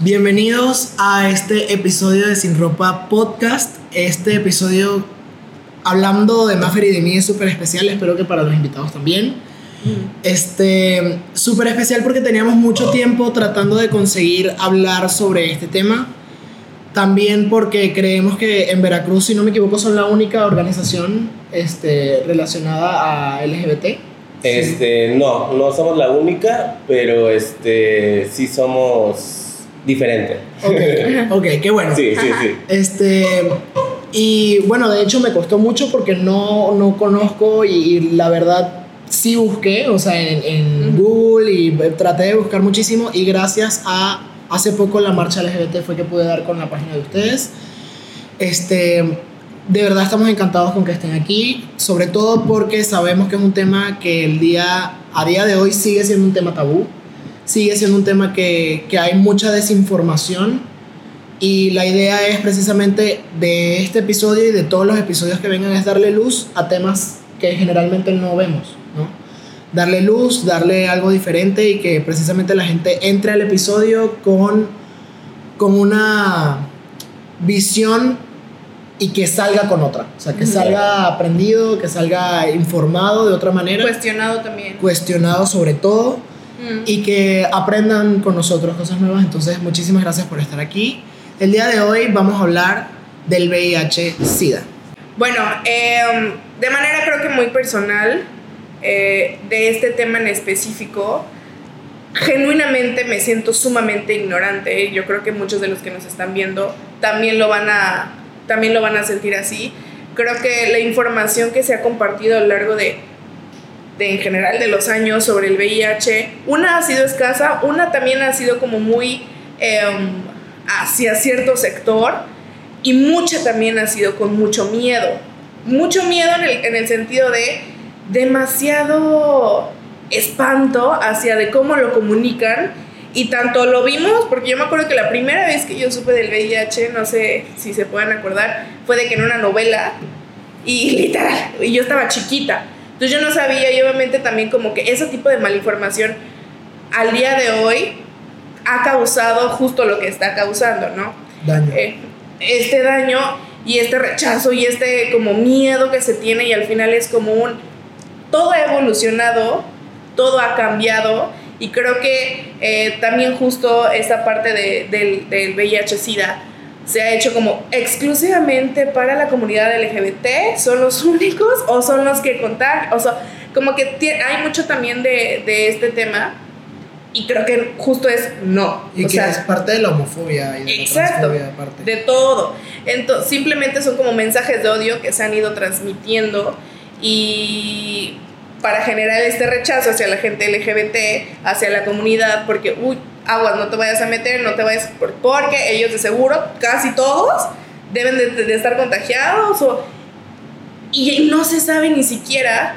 Bienvenidos a este episodio de Sin Ropa Podcast. Este episodio hablando de Maffer y de mí es súper especial, espero que para los invitados también. Este, súper especial porque teníamos mucho tiempo tratando de conseguir hablar sobre este tema. También porque creemos que en Veracruz, si no me equivoco, son la única organización este, relacionada a LGBT. Este, no, no somos la única, pero este, sí somos diferente. Ok, ok, qué bueno. Sí, sí, sí. Este, y bueno, de hecho me costó mucho porque no, no conozco y, la verdad sí busqué, o sea, en, en Google y traté de buscar muchísimo y gracias a hace poco la marcha LGBT fue que pude dar con la página de ustedes. Este, de verdad estamos encantados con que estén aquí, sobre todo porque sabemos que es un tema que el día, a día de hoy sigue siendo un tema tabú sigue siendo un tema que, que hay mucha desinformación y la idea es precisamente de este episodio y de todos los episodios que vengan es darle luz a temas que generalmente no vemos, ¿no? Darle luz, darle algo diferente y que precisamente la gente entre al episodio con, con una visión y que salga con otra. O sea, que salga aprendido, que salga informado de otra manera. Cuestionado también. Cuestionado sobre todo y que aprendan con nosotros cosas nuevas. Entonces, muchísimas gracias por estar aquí. El día de hoy vamos a hablar del VIH-Sida. Bueno, em, de manera creo que muy personal, eh, de este tema en específico, genuinamente me siento sumamente ignorante. Yo creo que muchos de los que nos están viendo también lo van a, también lo van a sentir así. Creo que la información que se ha compartido a lo largo de en general de los años sobre el VIH, una ha sido escasa, una también ha sido como muy em, hacia cierto sector y mucha también ha sido con mucho miedo. Mucho miedo en el, en el sentido de demasiado espanto hacia de cómo lo comunican y tanto lo vimos, porque yo me acuerdo que la primera vez que yo supe del VIH, no sé si se pueden acordar, fue de que en una novela, y literal, y yo estaba chiquita, entonces yo no sabía y obviamente también como que ese tipo de malinformación al día de hoy ha causado justo lo que está causando, ¿no? Daño. Eh, este daño y este rechazo y este como miedo que se tiene y al final es como un... Todo ha evolucionado, todo ha cambiado y creo que eh, también justo esta parte de, del, del VIH-Sida se ha hecho como exclusivamente para la comunidad LGBT, son los únicos o son los que contagian, o sea, como que hay mucho también de, de, este tema y creo que justo es no. Y que es parte de la homofobia y de exacto, la aparte. De todo. Entonces, simplemente son como mensajes de odio que se han ido transmitiendo y para generar este rechazo hacia la gente LGBT, hacia la comunidad, porque, uy, aguas, no te vayas a meter, no te vayas, porque ellos de seguro, casi todos, deben de, estar contagiados o, y no se sabe ni siquiera,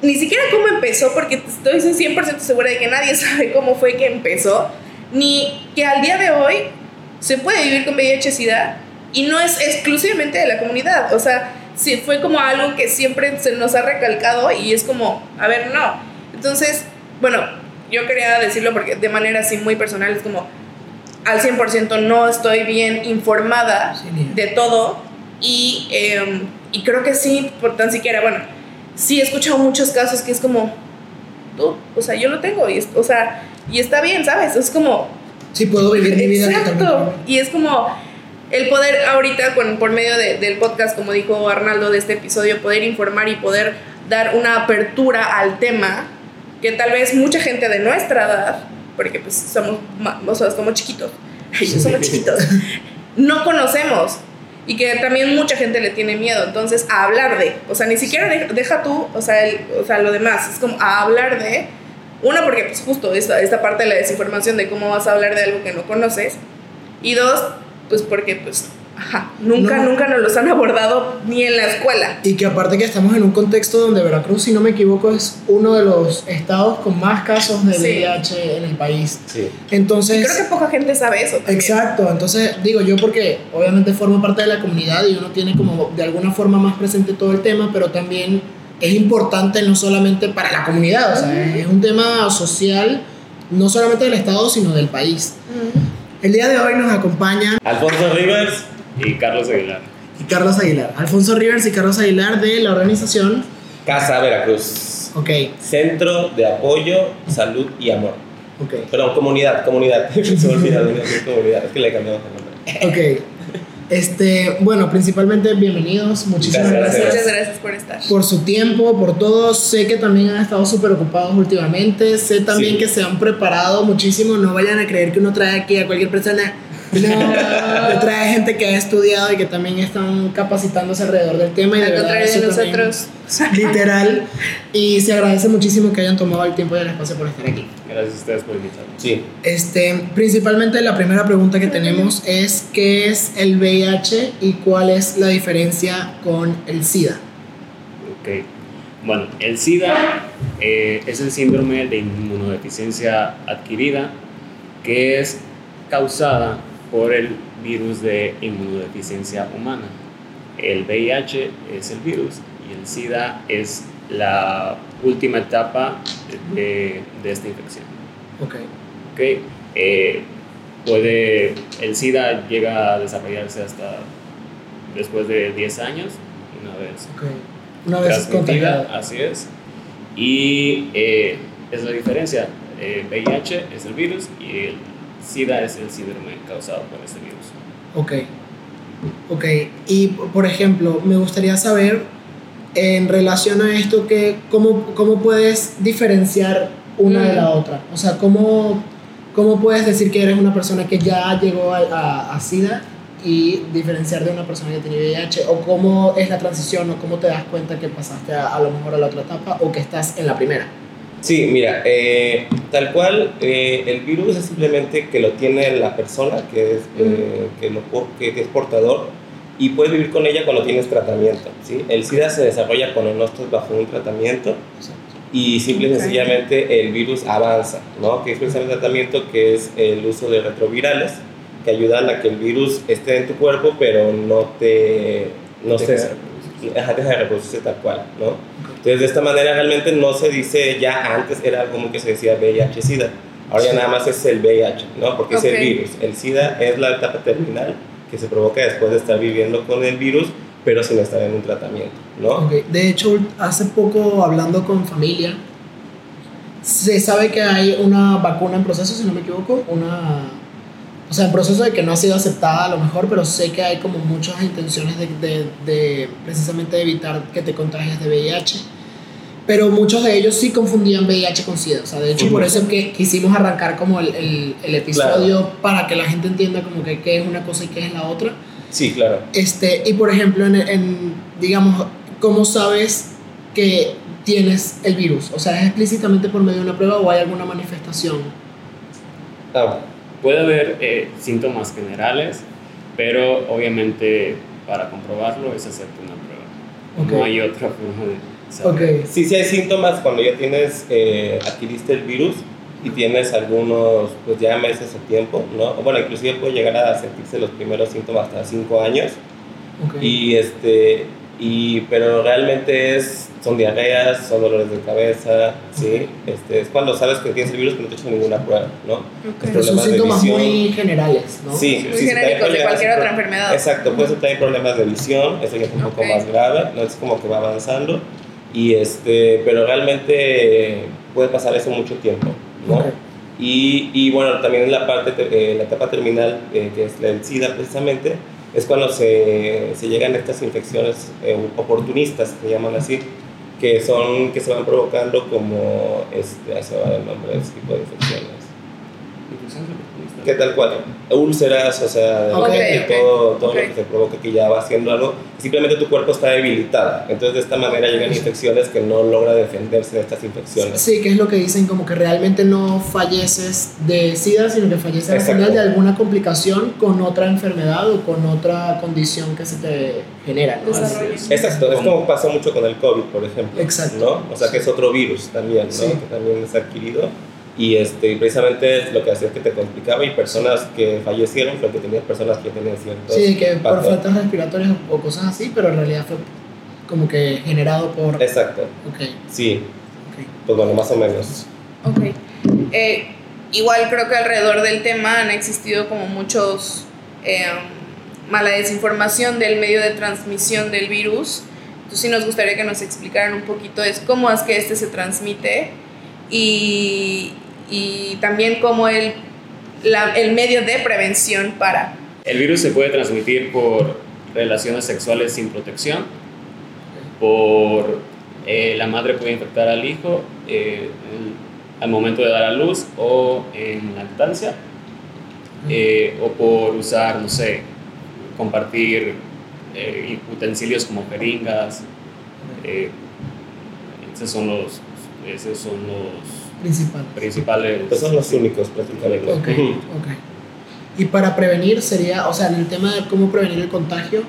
ni siquiera cómo empezó, porque estoy 100% segura de que nadie sabe cómo fue que empezó, ni que al día de hoy se puede vivir con VIH-Sida y no es exclusivamente de la comunidad, o sea, sí, fue como algo que siempre se nos ha recalcado y es como, a ver, no. Entonces, bueno, yo quería decirlo porque de manera así muy personal es como, al 100% no estoy bien informada de todo y, em, y creo que sí, por tan siquiera, bueno, sí he escuchado muchos casos que es como, tú, o sea, yo lo tengo y, o sea, y está bien, ¿sabes? Es como... Sí, puedo vivir mi vida. Exacto. Y es como el poder ahorita con, por medio del podcast, como dijo Arnaldo de este episodio, poder informar y poder dar una apertura al tema que tal vez mucha gente de nuestra edad, porque pues somos, o sea, somos chiquitos, somos chiquitos, no conocemos. Y que también mucha gente le tiene miedo, entonces a hablar de, o sea, ni siquiera deja, tú, o sea, o sea, lo demás, es como a hablar de, una porque pues justo esta, esta parte de la desinformación de cómo vas a hablar de algo que no conoces, y dos, pues porque pues nunca, nunca nos los han abordado ni en la escuela. Y que aparte que estamos en un contexto donde Veracruz, si no me equivoco, es uno de los estados con más casos de VIH en el país. Sí. Entonces... creo que poca gente sabe eso. Exacto, entonces digo yo porque obviamente formo parte de la comunidad y uno tiene como de alguna forma más presente todo el tema, pero también es importante no solamente para la comunidad, o sea, es un tema social no solamente del estado, sino del país. El día de hoy nos acompañan Alfonso Rivers. Y Carlos Aguilar. y Carlos Aguilar. Alfonso Rivers y Carlos Aguilar de la organización. Casa Veracruz. Ok, Centro de Apoyo, Salud y Amor. ok, Perdón, comunidad, comunidad. Se me olvidó, comunidad. Es que le cambiamos el nombre. ok. Este, bueno, principalmente bienvenidos. Muchísimas Gracias, gracias. Muchas gracias por estar. por su tiempo, por todo. Sé que también han estado súper ocupados últimamente. Sé también Sí. que se han preparado muchísimo. No vayan a creer que uno trae aquí a cualquier persona. No, trae gente que ha estudiado y que también están capacitándose alrededor del tema. Y de Al verdad, contrario de eso también- nosotros. Literal. Y se agradece muchísimo que hayan tomado el tiempo y el espacio por estar aquí. Gracias a ustedes por invitarnos. Sí. Este, principalmente la primera pregunta que tenemos es ¿qué es el VIH y cuál es la diferencia con el SIDA? Ok. Bueno, el SIDA eh, es el síndrome de inmunodeficiencia adquirida que es causada por el virus de inmunodeficiencia humana. El VIH es el virus y el SIDA es la última etapa de, de esta infección. Ok, ¿ok? Eh, puede, el SIDA llega a desarrollarse hasta después de 10 años, una vez ok. Una vez contagiado. así es. Y eh, es la diferencia. Eh, VIH es el virus y el SIDA es el síndrome causado por este virus. Ok. Ok. Y por ejemplo, me gustaría saber en relación a esto que cómo, cómo puedes diferenciar una de la Mm. otra. O sea, cómo, cómo puedes decir que eres una persona que ya llegó a, a, a SIDA y diferenciar de una persona que tiene VIH o cómo es la transición o cómo te das cuenta que pasaste a, a lo mejor a la otra etapa o que estás en la primera. Sí, mira, eh, tal cual, eh, el virus es simplemente que lo tiene la persona que es, eh, que, lo, es portador y puedes vivir con ella cuando tienes tratamiento. ¿sí? El SIDA se desarrolla cuando no estás bajo un tratamiento y simple y sencillamente el virus avanza, ¿no? Que es precisamente el tratamiento que es el uso de retrovirales que ayudan a que el virus esté en tu cuerpo pero no te... No se. Ajá, deja de reproducirse tal cual, ¿no? Entonces, de esta manera realmente no se dice, ya antes era algo como que se decía VIH-Sida, ahora ya nada más es el VIH, ¿no? Porque es Ok. el virus. El SIDA es la etapa terminal que se provoca después de estar viviendo con el virus, pero sin estar en un tratamiento, ¿no? Ok, De hecho, hace poco hablando con familia, se sabe que hay una vacuna en proceso, si no me equivoco, una... O sea, en proceso de que no ha sido aceptada a lo mejor, pero sé que hay como muchas intenciones de, de, de precisamente evitar que te contagies de VIH. Pero muchos de ellos sí confundían VIH con SIDA. O sea, de hecho, por eso es que quisimos arrancar como el, el, el episodio para que la gente entienda como que qué es una cosa y qué es la otra. Sí, claro. Este, y por ejemplo, en, en, digamos, ¿cómo sabes que tienes el virus? O sea, ¿es explícitamente por medio de una prueba o hay alguna manifestación? Ah, Puede haber eh, síntomas generales, pero obviamente para comprobarlo es hacerte una prueba. No Ok. hay otra forma de saber. Ok, sí, sí hay síntomas cuando ya tienes, eh, adquiriste el virus y tienes algunos, pues ya meses o tiempo, ¿no? Bueno, inclusive puede llegar a sentirse los primeros síntomas hasta 5 años. ok. Y este, y, pero realmente es, son diarreas, son dolores de cabeza, ¿sí? Este, es cuando sabes que tienes el virus pero no te he hecho ninguna prueba, ¿no? Ok. Pero son problemas de síntomas visión. muy generales, ¿no? Sí, Muy sí, genéricos de cualquier otra enfermedad. Exacto, puede ser también problemas de visión, eso ya es un poco Ok. más grave, no es como que va avanzando, y este, pero realmente puede pasar eso mucho tiempo, ¿no? Ok. Y, y bueno, también en la parte, te- eh, la etapa terminal, eh, que es la del SIDA precisamente, es cuando se, se llegan estas infecciones eh, oportunistas, se llaman así, que son, que se van provocando como, este, se va el nombre de este tipo de infecciones. ¿Qué tal cual? Úlceras, o sea, Ok, que ok, todo, todo ok. lo que se provoca que ya va haciendo algo, simplemente tu cuerpo está debilitado. Entonces, de esta manera llegan infecciones que no logra defenderse de estas infecciones. Sí, que es lo que dicen, como que realmente no falleces de SIDA, sino que falleces al final de alguna complicación con otra enfermedad o con otra condición que se te genera, ¿no? Exacto, es como pasa mucho con el COVID, por ejemplo. Exacto. ¿no? O sea, que es otro virus también, ¿no? Sí. Que también es adquirido. Y este, precisamente lo que hacía es que te complicaba y personas que fallecieron fue que tenías personas que tenían ciertos... Sí, que por faltas respiratorias o cosas así, pero en realidad fue como que generado por... Exacto, Ok, sí. ok. Pues bueno, más o menos. Ok. Eh, igual creo que alrededor del tema han existido como muchos eh, mala desinformación del medio de transmisión del virus. Entonces sí nos gustaría que nos explicaran un poquito es cómo es que este se transmite y, y también cómo el, la, el medio de prevención para. El virus se puede transmitir por relaciones sexuales sin protección, por eh, la madre puede infectar al hijo eh, al momento de dar a luz o en lactancia, eh, o por usar, no sé, compartir utensilios como jeringas. esos son los, esos son los principales. Esos son los únicos prácticamente. Ok, ok. Y para prevenir sería, o sea, en el tema de cómo prevenir el contagio,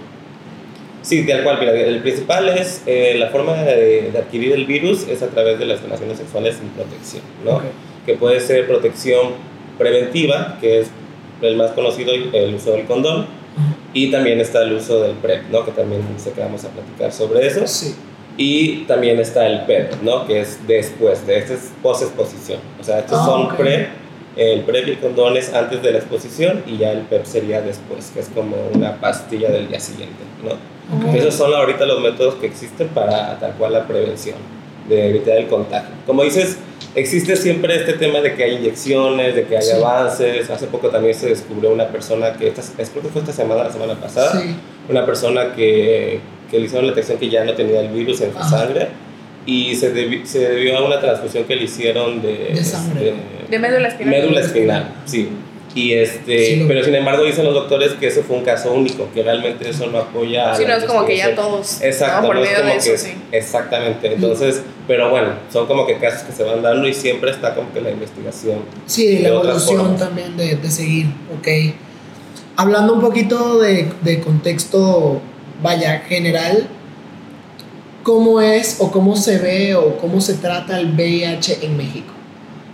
Sí, tal cual. Mira, el principal es eh, la forma de, adquirir el virus es a través de las relaciones sexuales sin protección, ¿no? Que puede ser protección preventiva, que es el más conocido, el uso del condón, y también está el uso del PrEP, ¿no? Que también sé que vamos a platicar sobre eso. Sí. Y también está el PEP, ¿no? Que es después, de este es post-exposición. O sea, estos Ah, son ok. PrEP, el PrEP y el condón es antes de la exposición y ya el PEP sería después, que es como una pastilla del día siguiente, ¿no? Ok. Esos son ahorita los métodos que existen para tal cual la prevención, de evitar el contagio. Como dices, existe siempre este tema de que hay inyecciones, de que hay Sí. avances. Hace poco también se descubrió una persona que, esta, es- creo que fue esta semana, la semana pasada, Sí. una persona que, que le hicieron la detección que ya no tenía el virus en su Ajá. sangre y se, debi- se debió a una transfusión que le hicieron de, De sangre. De médula espinal. médula espinal, sí. Y este, Sí, pero sin embargo dicen los doctores que eso fue un caso único, que realmente eso no apoya. a Sí, la no es como que ya todos. Exacto, ¿no? Por no es medio como de eso, que- sí. Exactamente. Entonces, pero bueno, son como que casos que se van dando y siempre está como que la investigación. Sí, la evolución también de, de seguir, ok. Hablando un poquito de, de contexto, vaya, general, ¿cómo es o cómo se ve o cómo se trata el VIH en México?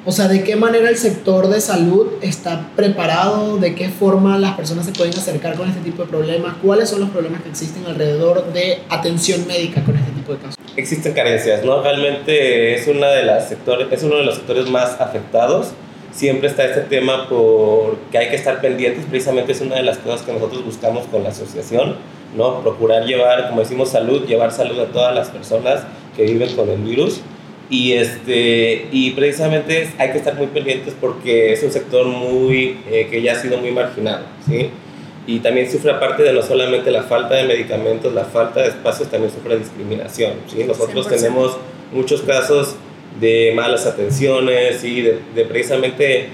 O sea, ¿de qué manera el sector de salud está preparado? ¿De qué forma las personas se pueden acercar con este tipo de problemas? ¿Cuáles son los problemas que existen alrededor de atención médica con este tipo de casos? Existen carencias, ¿no? Realmente es, una de las sectores, es uno de los sectores más afectados. Siempre está este tema porque hay que estar pendientes, precisamente es una de las cosas que nosotros buscamos con la asociación, ¿no? Procurar llevar, como decimos, salud, llevar salud a todas las personas que viven con el virus. Y, este, y precisamente hay que estar muy pendientes porque es un sector muy, eh, que ya ha sido muy marginado, ¿sí? Y también sufre aparte de no solamente la falta de medicamentos, la falta de espacios, también sufre discriminación, ¿sí? Nosotros 100%. tenemos muchos casos de malas atenciones y de, de precisamente...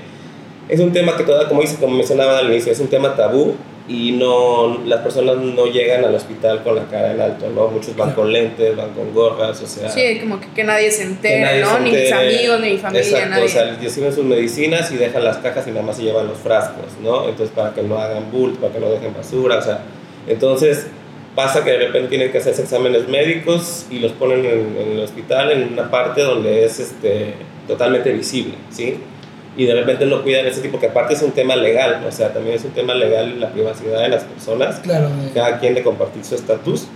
Es un tema que toda, como, dice, como mencionaba al inicio, es un tema tabú y no, las personas no llegan al hospital con la cara en alto, ¿no? Muchos van con lentes, van con gorras, o sea... Sí, como que, que nadie se entere, nadie ¿no? se Ni mis amigos, ni mi familia, Exacto, nadie. o sea, les reciben sus medicinas y dejan las cajas y nada más se llevan los frascos, ¿no? Entonces, para que no hagan bulto, para que no dejen basura, o sea, entonces pasa que de repente tienen que hacerse exámenes médicos y los ponen en, en el hospital en una parte donde es este, totalmente visible, ¿sí? Y de repente no cuidan ese tipo, que aparte es un tema legal, o sea, también es un tema legal la privacidad de las personas Claro, cada quien de compartir su estatus.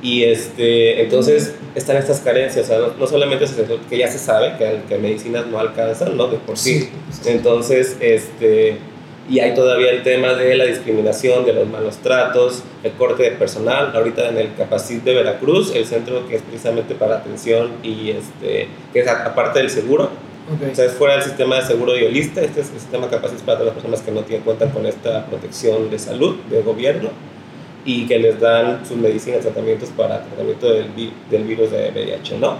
Y este, entonces están estas carencias, o sea, no, no solamente es que ya se sabe que, que medicinas no alcanzan, ¿no? De por sí. Sí. Entonces, este, y hay todavía el tema de la discriminación, de los malos tratos, el corte de personal. Ahorita en el Capacit de Veracruz, el centro que es precisamente para atención y este, que es aparte del seguro, ok. o sea, es fuera del sistema de seguro violista. Este es el sistema capaz es para todas las personas que no tienen cuentan con esta protección de salud del gobierno y que les dan sus medicinas, tratamientos para tratamiento del, vi- del virus de VIH, ¿no? ok.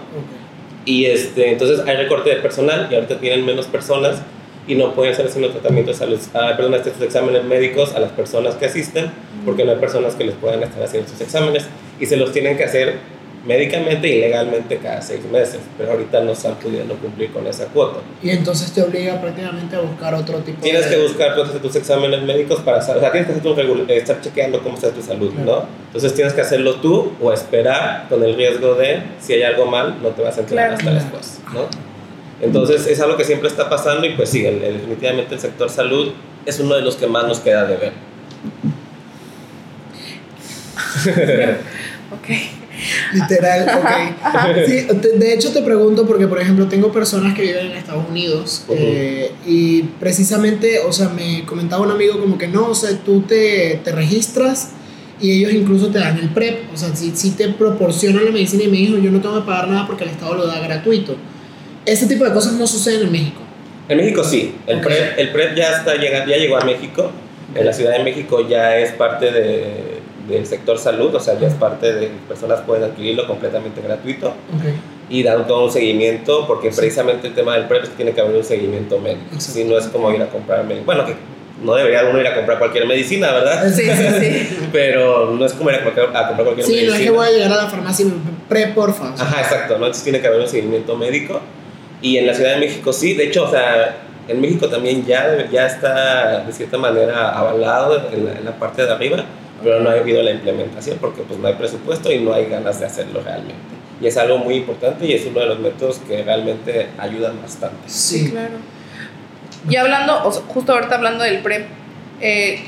Y este, entonces hay recorte de personal y ahorita tienen menos personas y no pueden estar haciendo tratamientos a los, ah, perdón, estos exámenes médicos a las personas que asisten porque no hay personas que les puedan estar haciendo estos exámenes y se los tienen que hacer médicamente y legalmente cada seis meses, pero ahorita no están pudiendo cumplir con esa cuota. Y entonces te obliga prácticamente a buscar otro tipo Tienes de... que buscar hacer tus exámenes médicos para saber, o sea, tienes que tu estar chequeando cómo está tu salud, Claro. ¿no? Entonces tienes que hacerlo tú o esperar con el riesgo de si hay algo mal, no te vas a enterar Claro. hasta después, ¿no? Entonces es algo que siempre está pasando y pues sí, el- el- definitivamente el sector salud es uno de los que más nos queda de ver. Ok. Literal, ok. Sí, te- de hecho te pregunto porque, por ejemplo, tengo personas que viven en Estados Unidos eh, y precisamente, o sea, me comentaba un amigo como que no, o sea, tú te, te registras y ellos incluso te dan el PrEP, o sea, si, si te proporcionan la medicina y me dijo, yo no tengo que pagar nada porque el Estado lo da gratuito. Ese tipo de cosas no suceden en México. En México sí, el. PREP, el PREP ya, está ya llegó a México, en la Ciudad de México ya es parte de- del sector salud, o sea, ya es parte de personas pueden adquirirlo completamente gratuito Ok. y dan todo un seguimiento, porque precisamente el tema del PREP es que tiene que haber un seguimiento médico, si no es como ir a comprar, bueno, que no debería uno ir a comprar cualquier medicina, ¿verdad? Sí, sí, sí. Pero no es como ir a, cualquier- a comprar cualquier Sí, no medicina. es que voy a llegar a la farmacia y me PrEP, porfa. Ajá, exacto, ¿no? Entonces tiene que haber un seguimiento médico. Y en la Ciudad de México sí, de hecho, o sea, en México también ya, ya está de cierta manera avalado en la, en la parte de arriba, pero no ha habido la implementación porque pues no hay presupuesto y no hay ganas de hacerlo realmente. Y es algo muy importante y es uno de los métodos que realmente ayudan bastante. Sí. Claro. Y hablando, o sea, justo ahorita hablando del PrEP, eh,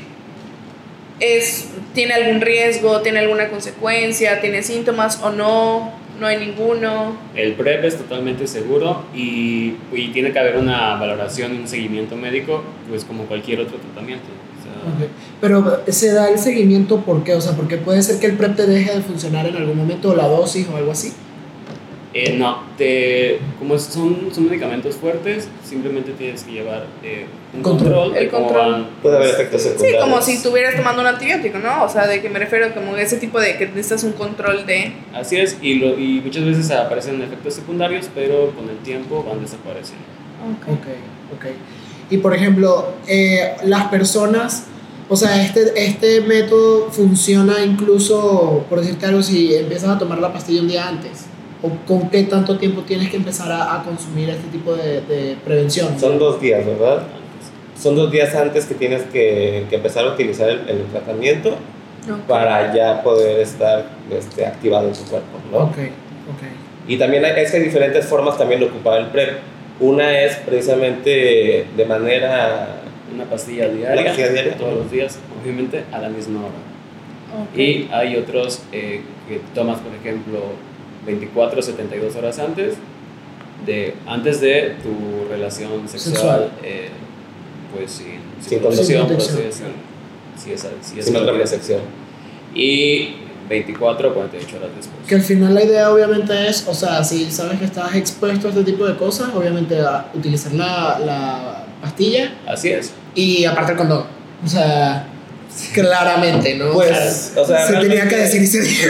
es, ¿tiene algún riesgo? ¿Tiene alguna consecuencia? ¿Tiene síntomas o no? ¿No hay ninguno? El PrEP es totalmente seguro y, y tiene que haber una valoración y un seguimiento médico, pues como cualquier otro tratamiento. O sea, Ok. Pero se da el seguimiento ¿por qué? O sea, porque puede ser que el PrEP te deje de funcionar en algún momento o la dosis o algo así. eh, no, te, como son, son medicamentos fuertes, simplemente tienes que llevar eh, un Control. control, El control. van. Puede haber efectos Sí, secundarios. como si estuvieras tomando un antibiótico, ¿no? O sea, de que me refiero como ese tipo de que necesitas un control de... Así es, y, lo, y muchas veces aparecen efectos secundarios, pero con el tiempo van desapareciendo. Ok, ok. Y por ejemplo, eh, las personas, o sea, este, este método funciona incluso, por decirte algo, si empiezas a tomar la pastilla un día antes. ¿O con qué tanto tiempo tienes que empezar a, a consumir este tipo de, de prevención? Son dos días, ¿verdad? Antes. Son dos días antes que tienes que, que empezar a utilizar el, el tratamiento Ok. para ya poder estar este, activado en tu cuerpo, ¿no? Ok, ok. Y también hay, es que hay diferentes formas también de ocupar el PrEP. Una es precisamente de manera... Una pastilla diaria, Una pastilla diaria. todos los días, obviamente a la misma hora. Ok. Y hay otros eh, que tomas, por ejemplo, 24 72 horas antes de, antes de tu relación sexual, Sexual. eh, pues sin, Sin protección, por protección. así decirlo. Si es, si es sin otra. Y 24 o 48 horas después. Que al final la idea obviamente es, o sea, si sabes que estás expuesto a este tipo de cosas, obviamente a utilizar la, la pastilla Así es. y aparte el condón. O sea, claramente, ¿no? Pues, o sea, se tenía que decir y se dijo.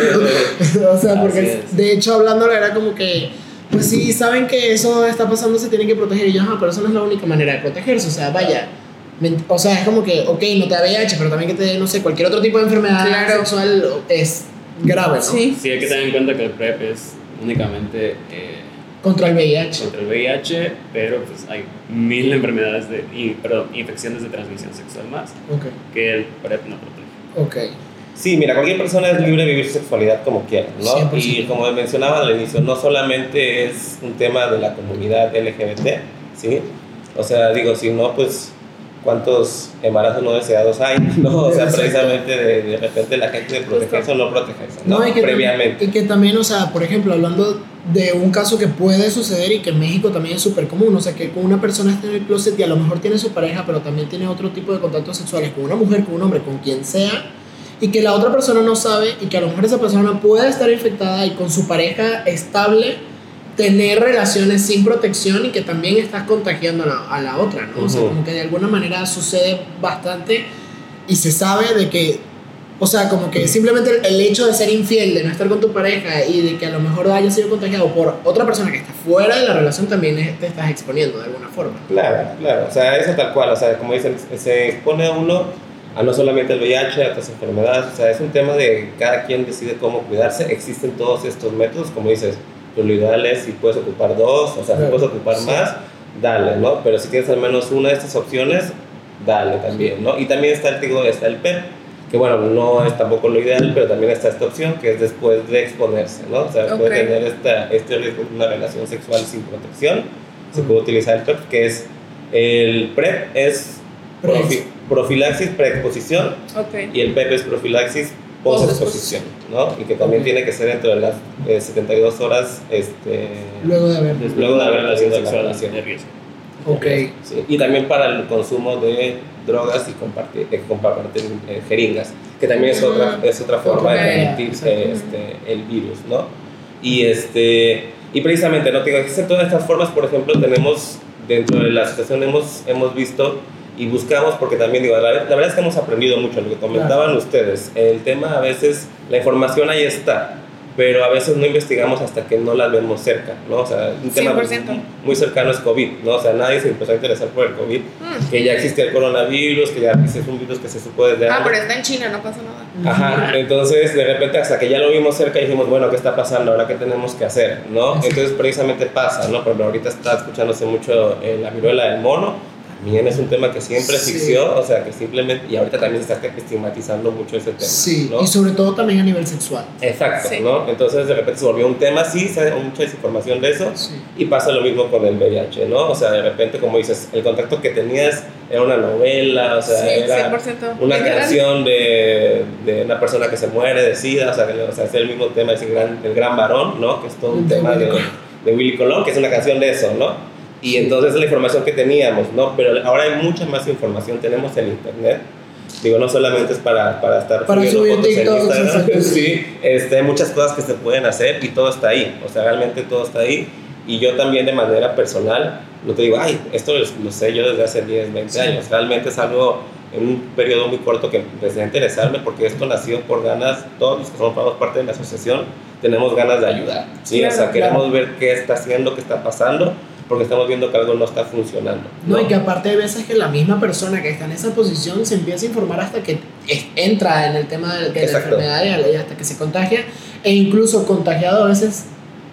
o sea, porque de hecho hablándolo era como que, pues sí, saben que eso está pasando, se tienen que proteger. Y yo, ajá, pero eso no es la única manera de protegerse. O sea, vaya. O sea, es como que, ok, no te da VIH, pero también que te dé, no sé, cualquier otro tipo de enfermedad Claro. sexual es grave, ¿no? Sí. Sí, hay que tener en cuenta que el PrEP es únicamente eh, Contra el VIH. contra el VIH, pero pues hay mil enfermedades, de, y, perdón, infecciones de transmisión sexual más Ok, que el PrEP no protege. ok. Sí, mira, cualquier persona es libre de vivir su sexualidad como quiera, ¿no? 100%. Y como mencionaba al inicio, no solamente es un tema de la comunidad LGBT, ¿sí? O sea, digo, si no, pues, ¿cuántos embarazos no deseados hay? ¿No? O sea, precisamente de, de repente la gente de protegerse o no protegerse, ¿no? No, y que Previamente. También, y que también, o sea, por ejemplo, hablando de un caso que puede suceder y que en México también es súper común, o sea, que una persona está en el closet y a lo mejor tiene su pareja, pero también tiene otro tipo de contactos sexuales con una mujer, con un hombre, con quien sea, y que la otra persona no sabe y que a lo mejor esa persona puede estar infectada y con su pareja estable tener relaciones sin protección y que también estás contagiando a la, a la otra, ¿no? O sea, como que de alguna manera sucede bastante y se sabe de que o sea, como que simplemente el, el hecho de ser infiel, de no estar con tu pareja y de que a lo mejor haya sido contagiado por otra persona que está fuera de la relación también es- te estás exponiendo de alguna forma. Claro, claro, o sea, eso tal cual, o sea, como dicen, se expone a uno a no solamente el VIH, a otras enfermedades, o sea, es un tema de cada quien decide cómo cuidarse, existen todos estos métodos, como dices, pues lo ideal es si puedes ocupar dos, o sea, si puedes ocupar sí. más, dale, ¿no? Pero si tienes al menos una de estas opciones, dale también, ¿no? Y también está el, digo, está el PEP, que bueno, no es tampoco lo ideal, pero también está esta opción que es después de exponerse, ¿no? O sea, Ok. puede tener esta, este riesgo de una relación sexual sin protección, se puede utilizar el PrEP, que es el PrEP es Pre- profi- profilaxis preexposición Ok. y el PEP es profilaxis post-exposición, ¿no? Y que también tiene que ser dentro de las eh, 72 horas este, Luego de haber. Después Luego de de haber tenido la relación. de riesgo. Ok. Sí, Y también para el consumo de drogas y compartir, de compartir eh, jeringas, que también es otra, es otra forma de Ok. transmitir eh, este, el virus, ¿no? Y, este, y precisamente, ¿no? Existen todas estas formas, por ejemplo, tenemos dentro de la asociación hemos, hemos visto y buscamos, porque también digo, la, la verdad es que hemos aprendido mucho, lo que comentaban ustedes, el tema a veces, la información ahí está, pero a veces no investigamos hasta que no la vemos cerca, ¿no? O sea, un tema 100%. muy cercano es COVID, ¿no? O sea, nadie se empezó a interesar por el COVID, Mm. que ya existía el coronavirus, que ya es un virus que se supo desde Ah, antes. pero está en China, no pasa nada. Ajá, entonces de repente hasta que ya lo vimos cerca dijimos, bueno, ¿qué está pasando? ¿Ahora qué tenemos que hacer? ¿no? Entonces precisamente pasa, ¿no? Ejemplo, ahorita está escuchándose mucho eh, la viruela del mono, también es un tema que siempre Sí. existió, o sea, que simplemente, y ahorita también se está estigmatizando mucho ese tema. Sí, ¿no? y sobre todo también a nivel sexual. Exacto, Sí. ¿no? Entonces de repente se volvió un tema, sí, se da mucha desinformación de eso, Sí. y pasa lo mismo con el VIH, ¿no? O sea, de repente, como dices, el contacto que tenías era una novela, o sea, Sí, era 100%. una canción de, de una persona que se muere de sida, o sea, que, o sea es el mismo tema, es el gran, el gran varón, ¿no? Que es todo un De tema Willy de, Colón. de Willy Colón, que es una canción de eso, ¿no? Y entonces es la información que teníamos, ¿no? Pero ahora hay mucha más información, tenemos el internet. Digo, no solamente es para, para estar Para subiendo subir fotos en TikToks, Instagram, sí, este, hay muchas cosas que se pueden hacer y todo está ahí, o sea, realmente todo está ahí. Y yo también de manera personal, no te digo, ay, esto lo, lo sé yo desde hace 10, 20 Sí. años, realmente es algo en un periodo muy corto que empecé a interesarme porque esto nació por ganas, todos los que somos parte de la asociación tenemos ganas de ayudar, ¿sí? Claro, o sea, queremos claro. ver qué está haciendo, qué está pasando, porque estamos viendo que algo no está funcionando. No, y que aparte hay veces que la misma persona que está en esa posición se empieza a informar hasta que es- entra en el tema de, de la enfermedad y hasta que se contagia, e incluso contagiado a veces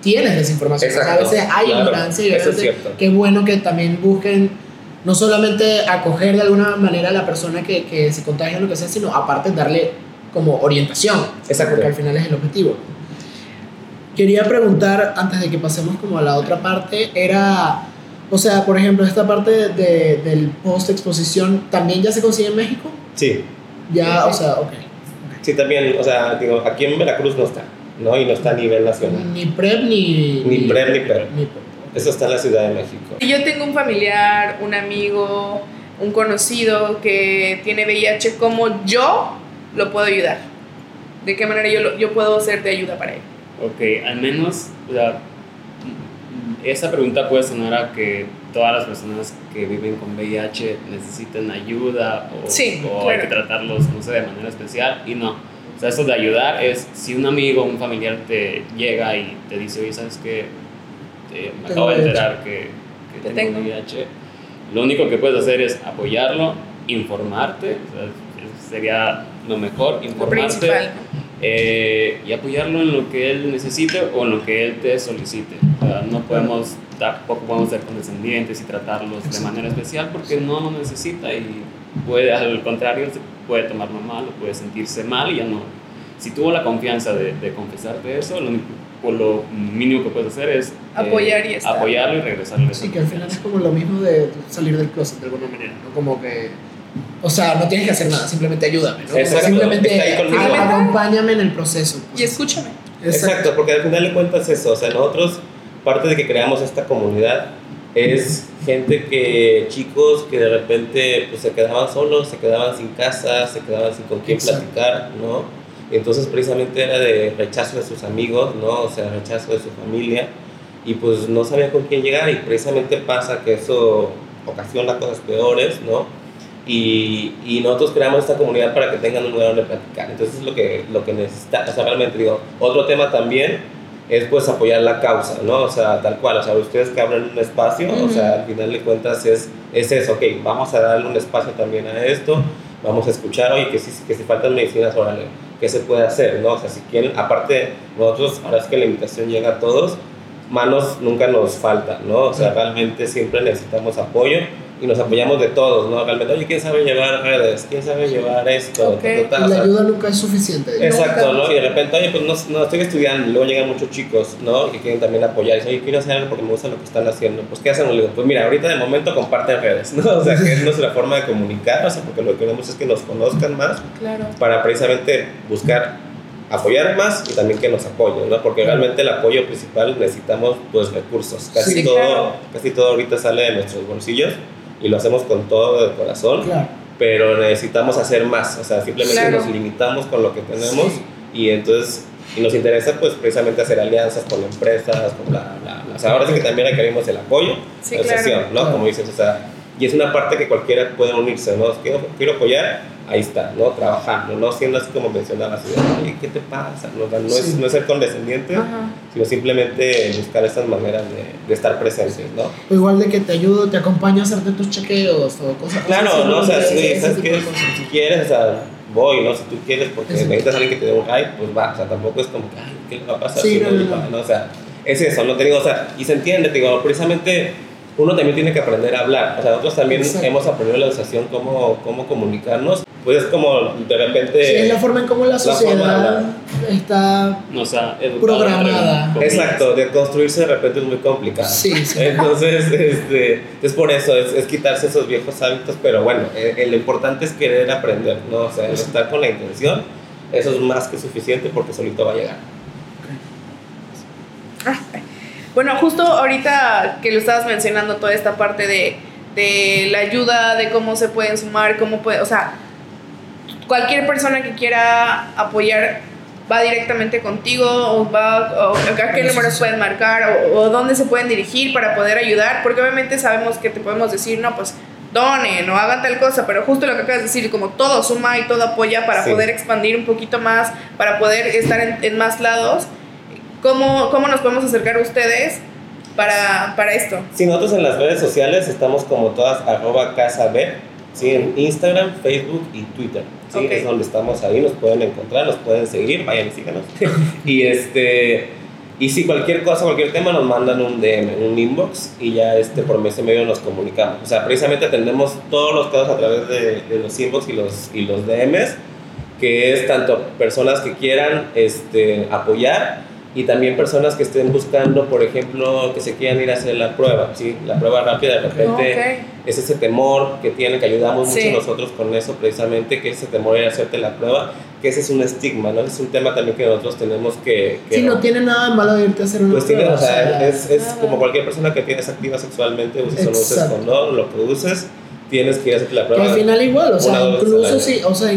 tienes desinformación. O sea, a veces hay claro, ignorancia y es obviamente cierto. qué bueno que también busquen no solamente acoger de alguna manera a la persona que, que se contagia o lo que sea, sino aparte darle como orientación. Exacto. Porque al final es el objetivo. Quería preguntar, antes de que pasemos como a la otra parte, era, o sea, por ejemplo, esta parte de- de- del post-exposición, ¿también ya se consigue en México? Sí, Ya, o sea, ok. sí, también, o sea, digo, aquí en Veracruz no está, ¿no? Y no está a nivel nacional. Ni PrEP ni... Ni PrEP ni PEP. ni PrEP. Eso está en la Ciudad de México. Yo tengo un familiar, un amigo, un conocido que tiene VIH, ¿cómo yo lo puedo ayudar? ¿De qué manera yo, lo- yo puedo ser de ayuda para él? Ok, al menos, o sea, esa pregunta puede sonar a que todas las personas que viven con VIH necesitan ayuda o, Sí, o hay que tratarlos, no sé, de manera especial y no. O sea, eso de ayudar es si un amigo o un familiar te llega y te dice, oye, ¿sabes qué? Eh, me acabo de enterar que, tengo tengo. VIH. Lo único que puedes hacer es apoyarlo, informarte, o sea, sería lo mejor, Lo informarte. principal. Eh, y apoyarlo en lo que él necesite o en lo que él te solicite. O sea, no podemos, tampoco podemos ser condescendientes y tratarlos de manera especial porque no lo necesita y puede, al contrario, se puede tomarlo mal o puede sentirse mal y ya no. Si tuvo la confianza de, de confesarte eso, lo, único- o lo mínimo que puedes hacer es eh, Apoyar y estar. apoyarlo y regresarle. Sí, que al final es como lo mismo de salir del closet de alguna manera, ¿no? Como que... O sea, no tienes que hacer nada, simplemente ayúdame, ¿no? Exacto, simplemente ahí conmigo. acompáñame en el proceso. pues. Y escúchame. Exacto, porque al final de cuentas eso, o sea, nosotros, parte de que creamos esta comunidad es gente que, chicos que de repente pues, se quedaban solos, se quedaban sin casa, se quedaban sin con quién Exacto. platicar, ¿no? Y entonces precisamente era de rechazo de sus amigos, ¿no? O sea, rechazo de su familia y pues no sabían con quién llegar y precisamente pasa que eso ocasiona cosas peores, ¿no? Y, y nosotros creamos esta comunidad para que tengan un lugar donde platicar. Entonces es lo que, lo que necesita, o sea, realmente digo, otro tema también es pues apoyar la causa, ¿no? O sea, tal cual, o sea, ustedes que abren un espacio, o Ujú. sea, al final de cuentas es, es eso, ok, vamos a darle un espacio también a esto, vamos a escuchar, oye, que si, que si faltan medicinas, órale, ¿qué se puede hacer, no? O sea, si quieren, aparte, nosotros, ahora es que la invitación llega a todos, manos nunca nos faltan, ¿no? O sea, realmente siempre necesitamos apoyo y nos apoyamos de todos, ¿no? Realmente, oye, ¿quién sabe llevar redes? ¿Quién sabe llevar esto? Ok. Ta, ta, ta, la ayuda nunca es suficiente. Exacto, Nunca. ¿no? Y de repente, oye, pues no, no estoy estudiando, y luego llegan muchos chicos, ¿no? Que quieren también apoyar, y dicen, oye, quiero hacer algo porque me gusta lo que están haciendo. Pues, ¿qué hacen? Le digo, pues mira, ahorita de momento comparten redes, ¿no? O sea, que es nuestra forma de comunicar, o sea, porque lo que queremos es que nos conozcan más Claro. para precisamente buscar apoyar más y también que nos apoyen, ¿no? Porque realmente el apoyo principal necesitamos, pues, recursos. Casi Sí, todo, claro. casi todo ahorita sale de nuestros bolsillos y lo hacemos con todo de corazón Claro. pero necesitamos hacer más, o sea, simplemente Claro. nos limitamos con lo que tenemos Sí. y entonces y nos interesa pues precisamente hacer alianzas con empresas, con la, la- la- o sea, ahora sí que también requerimos el apoyo, Sí, la claro. asociación, ¿no? Claro. Como dices, o sea, y es una parte que cualquiera puede unirse, ¿no? Quiero, quiero apoyar, ahí está, ¿no? Trabajando, no siendo así como mencionabas, así de, "Oye, ¿qué te pasa? No, no, es, Sí. no es ser condescendiente, Ajá. sino simplemente buscar estas maneras de, de estar presentes, ¿no? O igual de que te ayudo, te acompaño a hacerte tus chequeos o cosas Claro, así, ¿no? O sea, sí, ¿sabes qué? cosas. Si quieres, o sea, voy, ¿no? Si tú quieres, porque Exacto. necesitas a alguien que te dé un hype, pues va. O sea, tampoco es como ay, ¿qué le va a pasar? Sí, si no, no, no. O sea, es eso, no te digo, o sea, y se entiende, te digo, precisamente uno también tiene que aprender a hablar. O sea, nosotros también Exacto. hemos aprendido en la asociación cómo, cómo comunicarnos. Pues es como de repente. Sí, es la forma en cómo la sociedad hablar. está. Nos ha educado. Programada. Exacto, de construirse de repente es muy complicado. Sí, sí. Entonces, este, es por eso, es, es quitarse esos viejos hábitos, pero bueno, eh, eh, lo importante es querer aprender, ¿no? O sea, el estar con la intención, eso es más que suficiente porque solito va a llegar. Bueno, justo ahorita que lo estabas mencionando, toda esta parte de, de la ayuda, de cómo se pueden sumar, cómo puede, o sea, cualquier persona que quiera apoyar va directamente contigo o va o a qué números pueden marcar o, o dónde se pueden dirigir para poder ayudar, porque obviamente sabemos que te podemos decir, no, pues donen o hagan tal cosa, pero justo lo que acabas de decir, como todo suma y todo apoya para Sí. poder expandir un poquito más, para poder estar en, en más lados, ¿cómo, ¿cómo nos podemos acercar a ustedes para, para esto? Si nosotros en las redes sociales estamos como todas arroba casa B, ¿sí? en Instagram, Facebook y Twitter. ¿sí? Ok. Es donde estamos ahí, nos pueden encontrar, nos pueden seguir, vayan y síganos. y este... Y si cualquier cosa, cualquier tema, nos mandan un DM, un inbox y ya este, por ese medio nos comunicamos. O sea, precisamente atendemos todos los casos a través de, de los inbox y los, y los DMs, que es tanto personas que quieran este, apoyar y también personas que estén buscando, por ejemplo, que se quieran ir a hacer la prueba, ¿sí? La prueba rápida, de repente Ok. es ese temor que tienen, que ayudamos Sí. mucho nosotros con eso precisamente, que es ese temor de ir a hacerte la prueba, que ese es un estigma, ¿no? Es un tema también que nosotros tenemos que... que Sí, no tiene nada de malo de irte a hacer una pues prueba, o sea, es, es como cualquier persona que tienes activa sexualmente, uses o no uses Exacto. condón, lo que uses, tienes que ir a hacerte la Que prueba. al final igual, o sea, incluso si, o sea,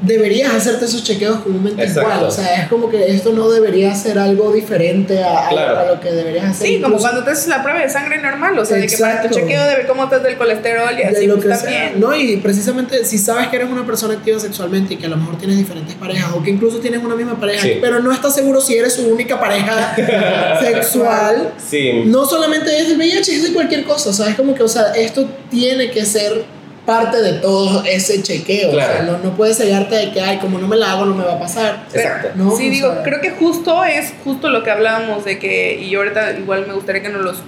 deberías hacerte esos chequeos comúnmente Exacto. igual, o sea, es como que esto no debería ser algo diferente a, a- Claro. a lo que deberías hacer. Sí, como cuando te haces la prueba de sangre normal, o sea, de que para tu chequeo de ver cómo estás del colesterol y de así, lo pues que también. sea, ¿no? Y precisamente si sabes que eres una persona activa sexualmente y que a lo mejor tienes diferentes parejas o que incluso tienes una misma pareja, Sí. pero no estás seguro si eres su única pareja sexual, Sí, no solamente es el VIH, es de cualquier cosa, o sea, es como que, o sea, esto tiene que ser parte de todo ese chequeo, o sea, no, no puedes cegarte de que, ay, como no me la hago, no me va a pasar. exacto. ¿no? sí, O digo, sea, creo que justo es justo lo que hablábamos de que, y ahorita igual me gustaría que nos los,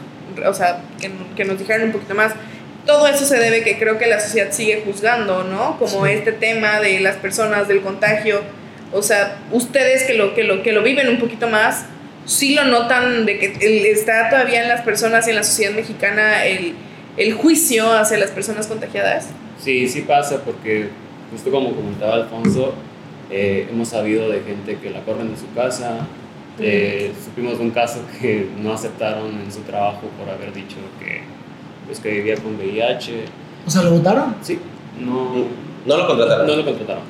o sea, que, que nos dijeran un poquito más. Todo eso se debe que creo que la sociedad sigue juzgando, ¿no? Como Sí. este tema de las personas, del contagio. O sea, ustedes que lo, que lo, que lo viven un poquito más, sí lo notan de que el- está todavía en las personas y en la sociedad mexicana el, el juicio hacia las personas contagiadas. Sí, sí pasa porque, justo como comentaba Alfonso, eh, hemos sabido de gente que la corren de su casa. eh, supimos de un caso que no aceptaron en su trabajo por haber dicho que, pues, que vivía con VIH. O sea, ¿lo votaron? Sí, no, No lo contrataron. no lo contrataron.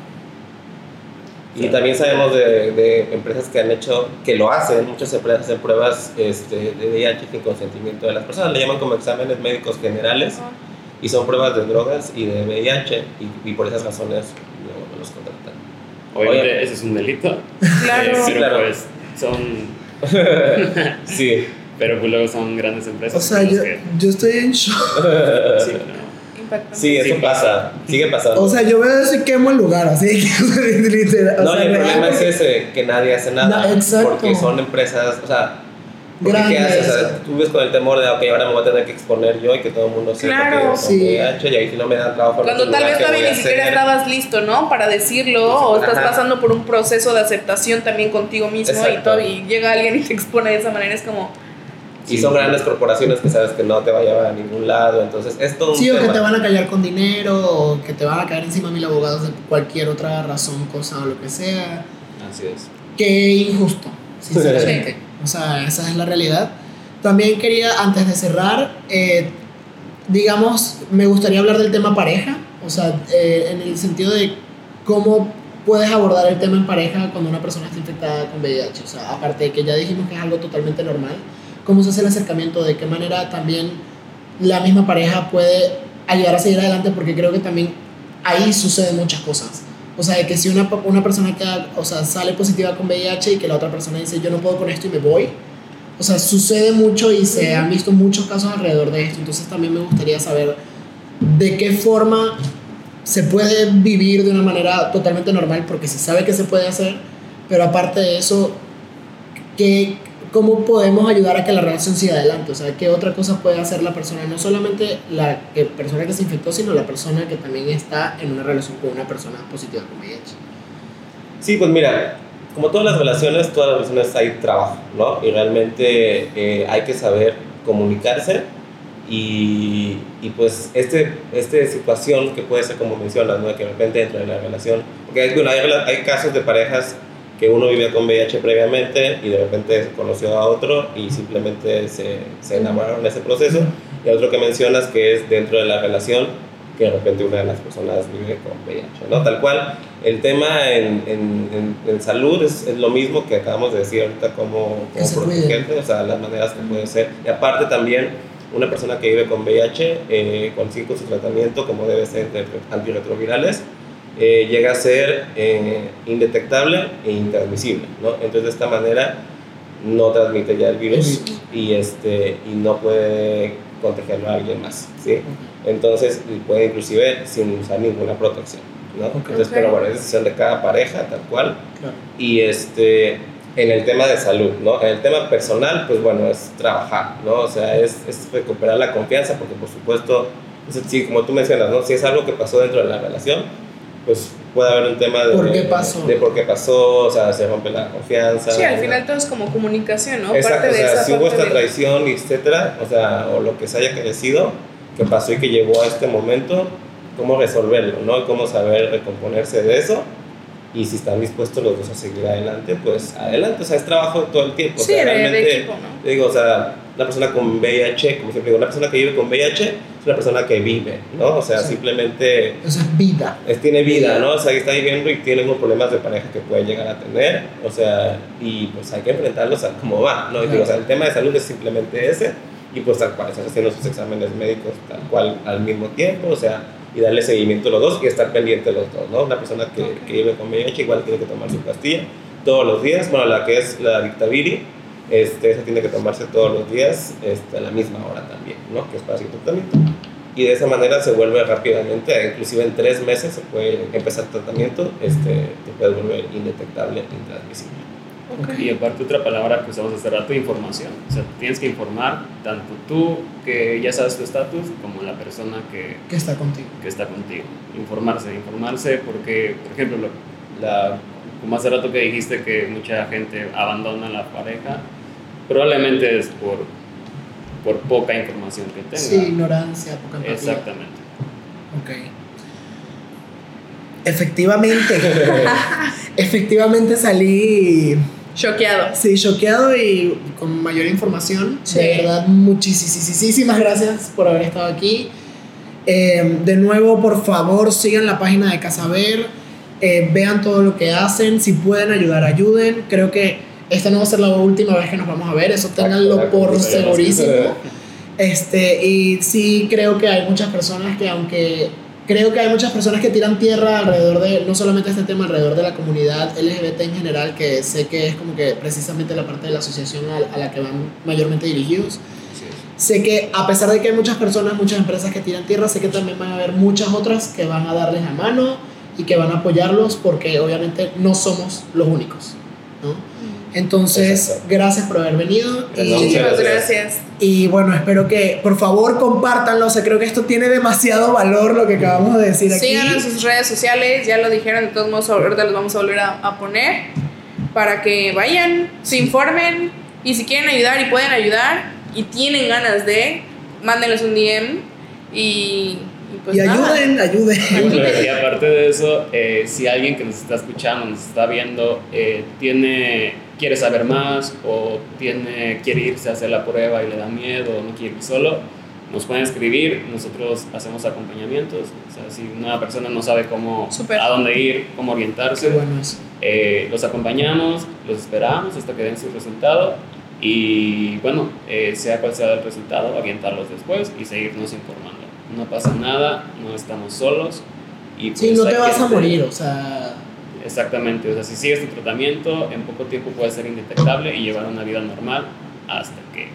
Y también sabemos de, de empresas que han hecho, que lo hacen, muchas empresas hacen pruebas este, de VIH sin consentimiento de las personas, le llaman como exámenes médicos generales y son pruebas de drogas y de VIH y, y por esas razones no, no los contratan. Obviamente Oye. ese es un delito. Claro. eh, Sí, pero claro. pues son... Sí, Pero pues luego son grandes O empresas. sea, con las yo, que- yo estoy en shock. sí, no. Impactante. sí, eso Sí pasa, sigue pasando. O sea, yo veo eso y quemo el lugar, así que literal. o no, sea, y el real, problema es ese, que nadie hace nada. No, exacto. Porque son empresas, o sea, ¿qué haces? O sea, tú ves con el temor de, ok, ahora me voy a tener que exponer yo y que todo el mundo sepa Claro. que Sí. tengo VIH y ahí si no me dan trabajo Cuando tal vez ¿qué todavía ni siquiera estabas listo, ¿no? Para decirlo, o estás Ajá. pasando por un proceso de aceptación también contigo mismo y, todo, y llega alguien y te expone de esa manera, es como, Y son grandes corporaciones que sabes que no te va a llevar a ningún lado, entonces es todo un Sí, o que tema. te van a callar con dinero, o que te van a caer encima mil abogados de cualquier otra razón, cosa o lo que sea. Así es. Qué injusto, sinceramente. O sea, esa es la realidad. También quería, antes de cerrar, eh, digamos, me gustaría hablar del tema pareja, o sea, eh, en el sentido de cómo puedes abordar el tema en pareja cuando una persona está infectada con VIH. O sea, aparte de que ya dijimos que es algo totalmente normal, cómo se hace el acercamiento, de qué manera también la misma pareja puede ayudar a seguir adelante, porque creo que también ahí suceden muchas cosas. O sea, de que si una, una persona queda, o sea, sale positiva con VIH y que la otra persona dice yo no puedo con esto y me voy, o sea, sucede mucho y se han visto muchos casos alrededor de esto. Entonces también me gustaría saber de qué forma se puede vivir de una manera totalmente normal, porque se sabe que se puede hacer, pero aparte de eso, ¿qué, ¿cómo podemos ayudar a que la relación siga adelante? O sea, ¿qué otra cosa puede hacer la persona? No solamente la que, persona que se infectó, sino la persona que también está en una relación con una persona positiva con VIH. Sí, pues mira, como todas las relaciones, todas las relaciones hay trabajo, ¿no? Y realmente eh, hay que saber comunicarse y, y pues este, esta situación que puede ser como mencionas, ¿no? Que de repente dentro de la relación, porque hay, bueno, hay, hay casos de parejas que uno vivía con VIH previamente y de repente conoció a otro y simplemente se, se enamoraron en ese proceso. Y otro que mencionas que es dentro de la relación, que de repente una de las personas vive con VIH, ¿no? Tal cual, el tema en, en, en, en salud es, es, lo mismo que acabamos de decir ahorita, se protegerte, cuiden. o sea, las maneras que puede ser. Y aparte también, una persona que vive con VIH, eh, consigue con su tratamiento, como debe ser de antirretrovirales, eh, llega a ser eh, indetectable e intransmisible, ¿no? Entonces, de esta manera, no transmite ya el virus y, este, y no puede contagiarlo a alguien más, ¿sí? Entonces, puede inclusive sin usar ninguna protección, ¿no? Ok. Entonces, pero bueno, es decisión de cada pareja, tal cual. Claro. Y este, en el tema de salud, ¿no? En el tema personal, pues bueno, es trabajar, ¿no? O sea, es, es recuperar la confianza, porque por supuesto, pues, sí, como tú mencionas, ¿no? Si es algo que pasó dentro de la relación, pues puede haber un tema de... ¿Por qué pasó? De por qué pasó, o sea, se rompe la confianza. sí, al ¿no? final todo es como comunicación, ¿no? Exacto, Parte o de sea, esa si hubo esta de- traición, etcétera, o sea, o lo que se haya crecido, que pasó y que llegó a este momento, cómo resolverlo, ¿no? Y cómo saber recomponerse de eso. Y si están dispuestos los dos a seguir adelante, pues adelante. O sea, es trabajo todo el tiempo. o Sí, sea, de- de realmente, equipo, ¿no? digo, o sea, una persona con VIH, como siempre digo, una persona que vive con VIH es una persona que vive, ¿no? O sea, Sí. simplemente Eso es vida. es, tiene vida, ¿no? O sea, que está viviendo y tiene unos problemas de pareja que puede llegar a tener, o sea, y pues hay que enfrentarlos a cómo va, ¿no? Digo, o sea, el tema de salud es simplemente ese, y pues tal cual, estás haciendo sus exámenes médicos tal cual al mismo tiempo, o sea, y darle seguimiento a los dos y estar pendiente los dos, ¿no? Una persona que, que vive con VIH igual tiene que tomar su pastilla todos los días, bueno, la que es la Dictaviri, este, esa tiene que tomarse todos los días este, a la misma hora también, ¿no? Que es para su tratamiento y de esa manera se vuelve rápidamente, inclusive en tres meses se puede empezar el tratamiento, este, te puedes volver indetectable, intransmisible. Ok. Y aparte otra palabra que usamos hace rato, información. O sea, tienes que informar tanto tú que ya sabes tu estatus como la persona que, Que está contigo. que está contigo. Informarse, informarse porque, por ejemplo, lo- la, como hace rato que dijiste que mucha gente abandona la pareja, probablemente es por, por poca información que tenga. Sí, ignorancia, poca empatía. Exactamente. Ok. Efectivamente. efectivamente salí, Choqueado. sí, choqueado y con mayor información. Sí. De verdad, muchísimas gracias por haber estado aquí. Eh, de nuevo, por favor, sigan la página de Casaber. eh, vean todo lo que hacen. Si pueden ayudar, ayuden. Creo que esta no va a ser la última vez que nos vamos a ver. Eso ténganlo por segurísimo. Este, y sí creo que hay muchas personas que aunque creo que hay muchas personas que tiran tierra alrededor de, no solamente este tema, alrededor de la comunidad LGBT en general, que sé que es como que precisamente la parte de la asociación a, a la que van mayormente dirigidos. Sé que a pesar de que hay muchas personas, muchas empresas que tiran tierra, sé que también van a haber muchas otras que van a darles la mano y que van a apoyarlos porque obviamente no somos los únicos, ¿no? Entonces, Exacto. gracias por haber venido. Y, muchas gracias. y bueno, espero que por favor compártanlo. O sea, creo que esto tiene demasiado valor lo que acabamos de decir aquí. Sigan en sus redes sociales, ya lo dijeron, de todos modos ahorita los vamos a volver a, a poner para que vayan, se informen y si quieren ayudar y pueden ayudar y tienen ganas de, mándenles un DM y pues y nada. ayuden, ayuden. Y aparte de eso, eh, si alguien que nos está escuchando, nos está viendo, eh, tiene, quiere saber más o tiene, quiere irse a hacer la prueba y le da miedo o no quiere ir solo, nos pueden escribir, nosotros hacemos acompañamientos. O sea, si una persona no sabe cómo, Súper. a dónde ir, cómo orientarse, eh, los acompañamos, los esperamos hasta que den su resultado y bueno, eh, sea cual sea el resultado, avientarlos después y seguirnos informando. No pasa nada, no estamos solos. Y Sí, pues no te vas a morir, o sea. Exactamente, o sea, si sigues tu tratamiento, en poco tiempo puedes ser indetectable y llevar una vida normal hasta que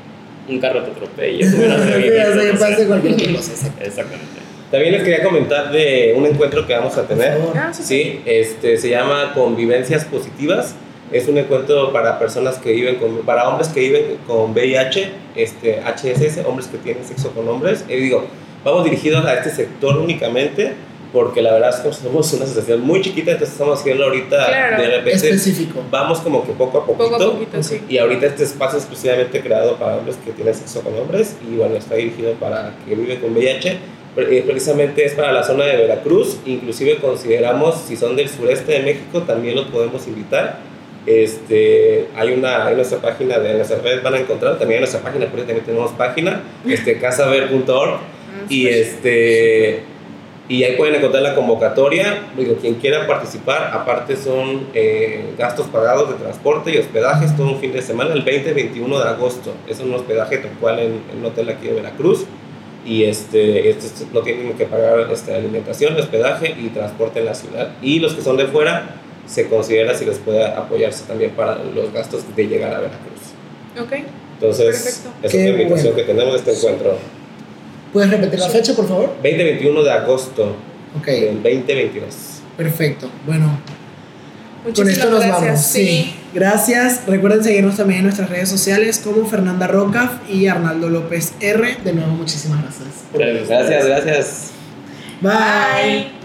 un carro te atropelle. pase cualquier cosa. Exactamente. También les quería comentar de un encuentro que vamos a tener. Ah, sí, Sí, este, se llama Convivencias Positivas. Es un encuentro para personas que viven con, para hombres que viven con VIH, este, HSS, hombres que tienen sexo con hombres. Y digo, vamos dirigidos a este sector únicamente, porque la verdad es que somos una asociación muy chiquita, entonces estamos haciendo ahorita Claro. de repente, Específico. vamos como que poco a poquito. Poco a poquito, sí. Y ahorita este espacio es exclusivamente creado para hombres que tienen sexo con hombres y bueno, está dirigido para que viven con VIH. Eh, Precisamente es para la zona de Veracruz, inclusive consideramos si son del sureste de México también los podemos invitar. Este, hay una en nuestra página de nuestras redes van a encontrar también en nuestra página, porque también tenemos página, este, casaver.org Ah, y este y ahí pueden encontrar la convocatoria. Digo, quien quiera participar, aparte son eh, gastos pagados de transporte y hospedajes todo un fin de semana, el 20-21 de agosto. Es un hospedaje tal cual en, en un hotel aquí de Veracruz. Y este, este, no tienen que pagar este, alimentación, hospedaje y transporte en la ciudad. Y los que son de fuera, se considera si les puede apoyarse también para los gastos de llegar a Veracruz. Ok. Entonces, Perfecto. esa es la invitación bueno. que tenemos de este encuentro. ¿Puedes repetir la fecha, por favor? 20-21 de agosto Ok, del 2022. perfecto. Bueno, con Muchísimas esto nos gracias. vamos. Sí. Gracias. Recuerden seguirnos también en nuestras redes sociales como Fernanda Rocaf y Arnaldo López R. De nuevo, muchísimas gracias. Gracias. Gracias, gracias. Bye. Bye.